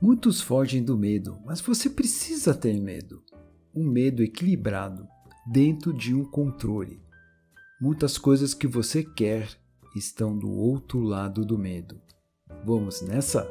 Muitos fogem do medo, mas você precisa ter medo. Um medo equilibrado, dentro de um controle. Muitas coisas que você quer estão do outro lado do medo. Vamos nessa?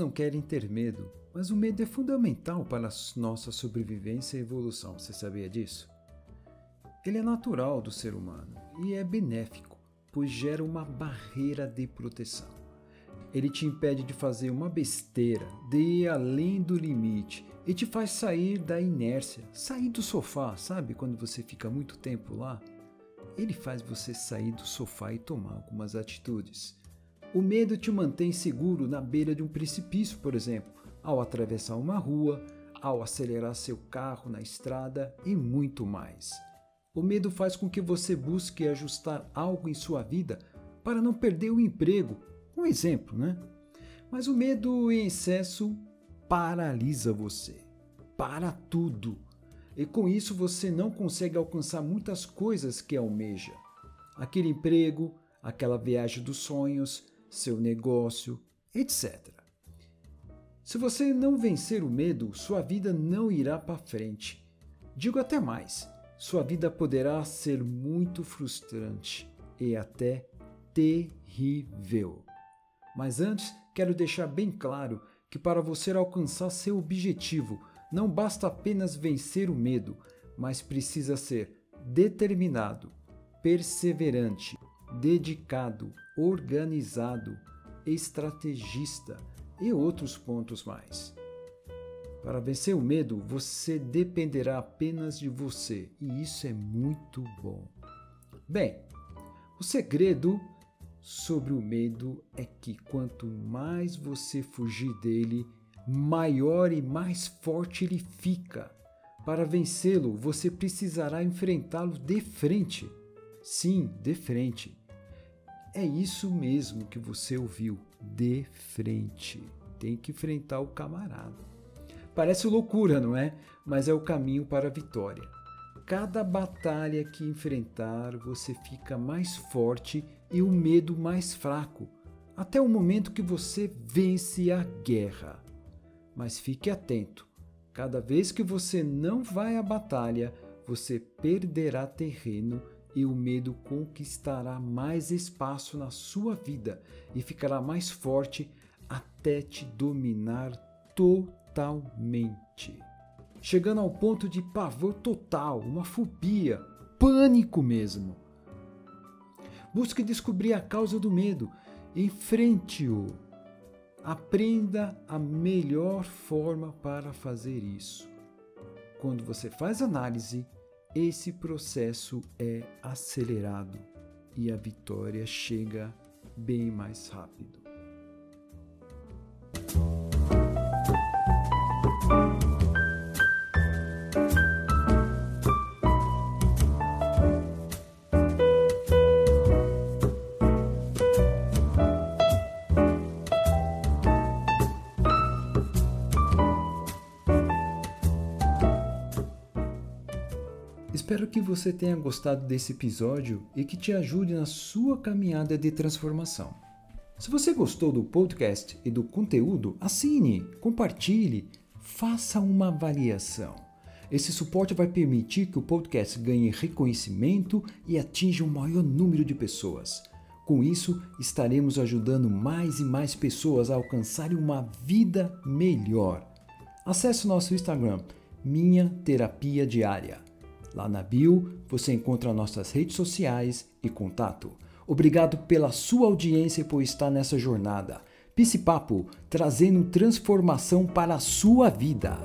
Não querem ter medo, mas o medo é fundamental para a nossa sobrevivência e evolução. Você sabia disso? Ele é natural do ser humano e é benéfico, pois gera uma barreira de proteção. Ele te impede de fazer uma besteira, de ir além do limite e te faz sair da inércia, sair do sofá, sabe quando você fica muito tempo lá? Ele faz você sair do sofá e tomar algumas atitudes. O medo te mantém seguro na beira de um precipício, por exemplo, ao atravessar uma rua, ao acelerar seu carro na estrada e muito mais. O medo faz com que você busque ajustar algo em sua vida para não perder o emprego. Um exemplo, né? Mas o medo em excesso paralisa você. Para tudo. E com isso você não consegue alcançar muitas coisas que almeja. Aquele emprego, aquela viagem dos sonhos, seu negócio, etc. Se você não vencer o medo, sua vida não irá para frente. Digo até mais: sua vida poderá ser muito frustrante e até terrível. Mas antes, quero deixar bem claro que para você alcançar seu objetivo, não basta apenas vencer o medo, mas precisa ser determinado, perseverante, dedicado, organizado, estrategista e outros pontos mais. Para vencer o medo, você dependerá apenas de você, e isso é muito bom. Bem, o segredo sobre o medo é que quanto mais você fugir dele, maior e mais forte ele fica. Para vencê-lo, você precisará enfrentá-lo de frente. Sim, de frente. É isso mesmo que você ouviu, de frente. Tem que enfrentar o camarada. Parece loucura, não é? Mas é o caminho para a vitória. Cada batalha que enfrentar, você fica mais forte e o medo mais fraco, até o momento que você vence a guerra. Mas fique atento: cada vez que você não vai à batalha, você perderá terreno e o medo conquistará mais espaço na sua vida e ficará mais forte até te dominar totalmente. Chegando ao ponto de pavor total, uma fobia, pânico mesmo. Busque descobrir a causa do medo, enfrente-o. Aprenda a melhor forma para fazer isso. Quando você faz análise, esse processo é acelerado e a vitória chega bem mais rápido. Espero que você tenha gostado desse episódio e que te ajude na sua caminhada de transformação. Se você gostou do podcast e do conteúdo, assine, compartilhe, faça uma avaliação. Esse suporte vai permitir que o podcast ganhe reconhecimento e atinja um maior número de pessoas. Com isso, estaremos ajudando mais e mais pessoas a alcançarem uma vida melhor. Acesse nosso Instagram, Minha Terapia Diária. Lá na bio você encontra nossas redes sociais e contato. Obrigado pela sua audiência e por estar nessa jornada. Pisse Papo, trazendo transformação para a sua vida.